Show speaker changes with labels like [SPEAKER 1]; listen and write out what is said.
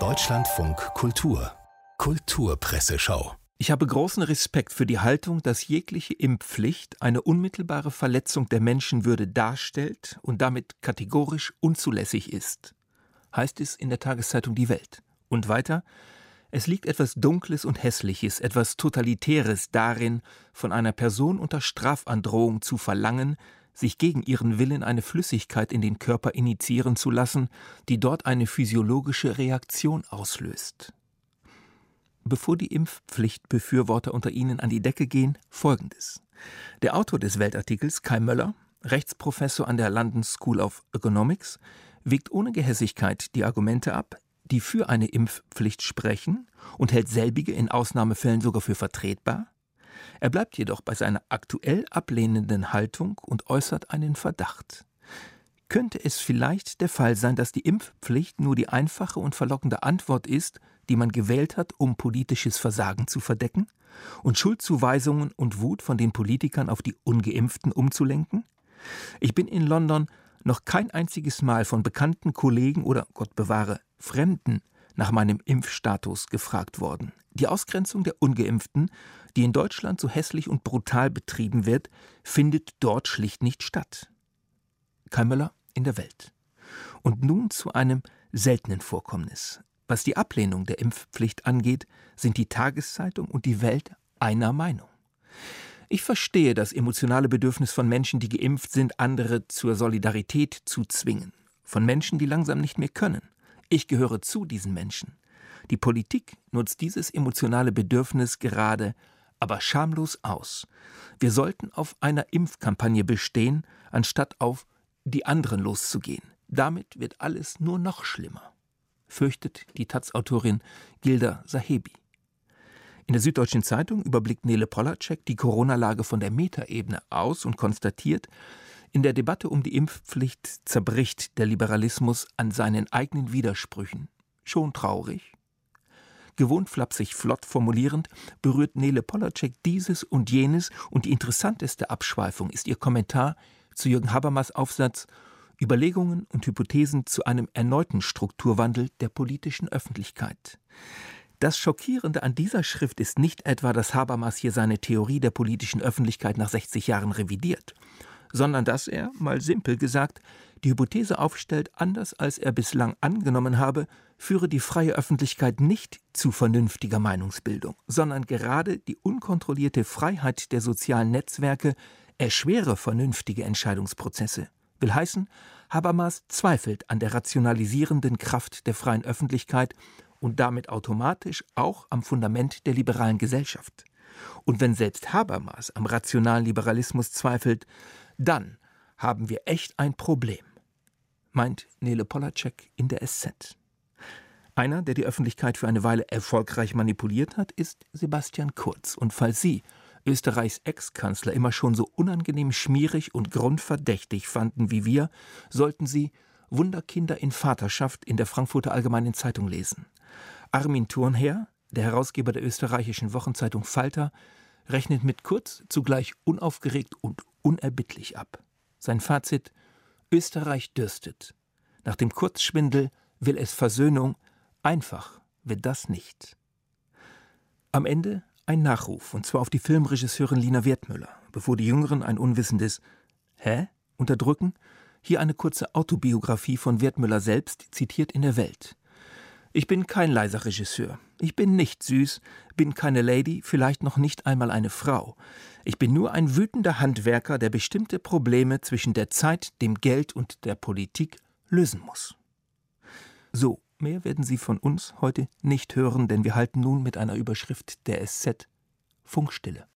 [SPEAKER 1] Deutschlandfunk Kultur Kulturpresseschau
[SPEAKER 2] ich habe großen Respekt für die Haltung, dass jegliche Impfpflicht eine unmittelbare Verletzung der Menschenwürde darstellt und damit kategorisch unzulässig ist, heißt es in der Tageszeitung Die Welt. Und weiter, es liegt etwas Dunkles und Hässliches, etwas Totalitäres darin, von einer Person unter Strafandrohung zu verlangen, sich gegen ihren Willen eine Flüssigkeit in den Körper initiieren zu lassen, die dort eine physiologische Reaktion auslöst bevor die Impfpflichtbefürworter unter ihnen an die Decke gehen, folgendes. Der Autor des Weltartikels, Kai Möller, Rechtsprofessor an der London School of Economics, wägt ohne Gehässigkeit die Argumente ab, die für eine Impfpflicht sprechen und hält selbige in Ausnahmefällen sogar für vertretbar. Er bleibt jedoch bei seiner aktuell ablehnenden Haltung und äußert einen Verdacht. Könnte es vielleicht der Fall sein, dass die Impfpflicht nur die einfache und verlockende Antwort ist die man gewählt hat, um politisches Versagen zu verdecken und Schuldzuweisungen und Wut von den Politikern auf die ungeimpften umzulenken? Ich bin in London noch kein einziges Mal von bekannten Kollegen oder Gott bewahre Fremden nach meinem Impfstatus gefragt worden. Die Ausgrenzung der ungeimpften, die in Deutschland so hässlich und brutal betrieben wird, findet dort schlicht nicht statt. Kai Möller in der Welt. Und nun zu einem seltenen Vorkommnis. Was die Ablehnung der Impfpflicht angeht, sind die Tageszeitung und die Welt einer Meinung. Ich verstehe das emotionale Bedürfnis von Menschen, die geimpft sind, andere zur Solidarität zu zwingen. Von Menschen, die langsam nicht mehr können. Ich gehöre zu diesen Menschen. Die Politik nutzt dieses emotionale Bedürfnis gerade, aber schamlos aus. Wir sollten auf einer Impfkampagne bestehen, anstatt auf die anderen loszugehen. Damit wird alles nur noch schlimmer fürchtet die Taz-Autorin Gilda Sahebi. In der Süddeutschen Zeitung überblickt Nele Polacek die Corona-Lage von der Metaebene aus und konstatiert, in der Debatte um die Impfpflicht zerbricht der Liberalismus an seinen eigenen Widersprüchen. Schon traurig? Gewohnt flapsig flott formulierend, berührt Nele Polacek dieses und jenes und die interessanteste Abschweifung ist ihr Kommentar zu Jürgen Habermas Aufsatz Überlegungen und Hypothesen zu einem erneuten Strukturwandel der politischen Öffentlichkeit. Das Schockierende an dieser Schrift ist nicht etwa, dass Habermas hier seine Theorie der politischen Öffentlichkeit nach 60 Jahren revidiert, sondern dass er, mal simpel gesagt, die Hypothese aufstellt, anders als er bislang angenommen habe, führe die freie Öffentlichkeit nicht zu vernünftiger Meinungsbildung, sondern gerade die unkontrollierte Freiheit der sozialen Netzwerke erschwere vernünftige Entscheidungsprozesse. Will heißen, Habermas zweifelt an der rationalisierenden Kraft der freien Öffentlichkeit und damit automatisch auch am Fundament der liberalen Gesellschaft. Und wenn selbst Habermas am rationalen Liberalismus zweifelt, dann haben wir echt ein Problem, meint Nele Polacek in der SZ. Einer, der die Öffentlichkeit für eine Weile erfolgreich manipuliert hat, ist Sebastian Kurz. Und falls Sie Österreichs Ex-Kanzler immer schon so unangenehm schmierig und grundverdächtig fanden wie wir, sollten sie Wunderkinder in Vaterschaft in der Frankfurter Allgemeinen Zeitung lesen. Armin Thurnherr, der Herausgeber der österreichischen Wochenzeitung Falter, rechnet mit Kurz zugleich unaufgeregt und unerbittlich ab. Sein Fazit Österreich dürstet. Nach dem Kurzschwindel will es Versöhnung, einfach wird das nicht. Am Ende ein Nachruf, und zwar auf die Filmregisseurin Lina Wertmüller, bevor die Jüngeren ein unwissendes Hä? unterdrücken. Hier eine kurze Autobiografie von Wertmüller selbst, zitiert in der Welt. Ich bin kein leiser Regisseur. Ich bin nicht süß, bin keine Lady, vielleicht noch nicht einmal eine Frau. Ich bin nur ein wütender Handwerker, der bestimmte Probleme zwischen der Zeit, dem Geld und der Politik lösen muss. So Mehr werden Sie von uns heute nicht hören, denn wir halten nun mit einer Überschrift der SZ Funkstille.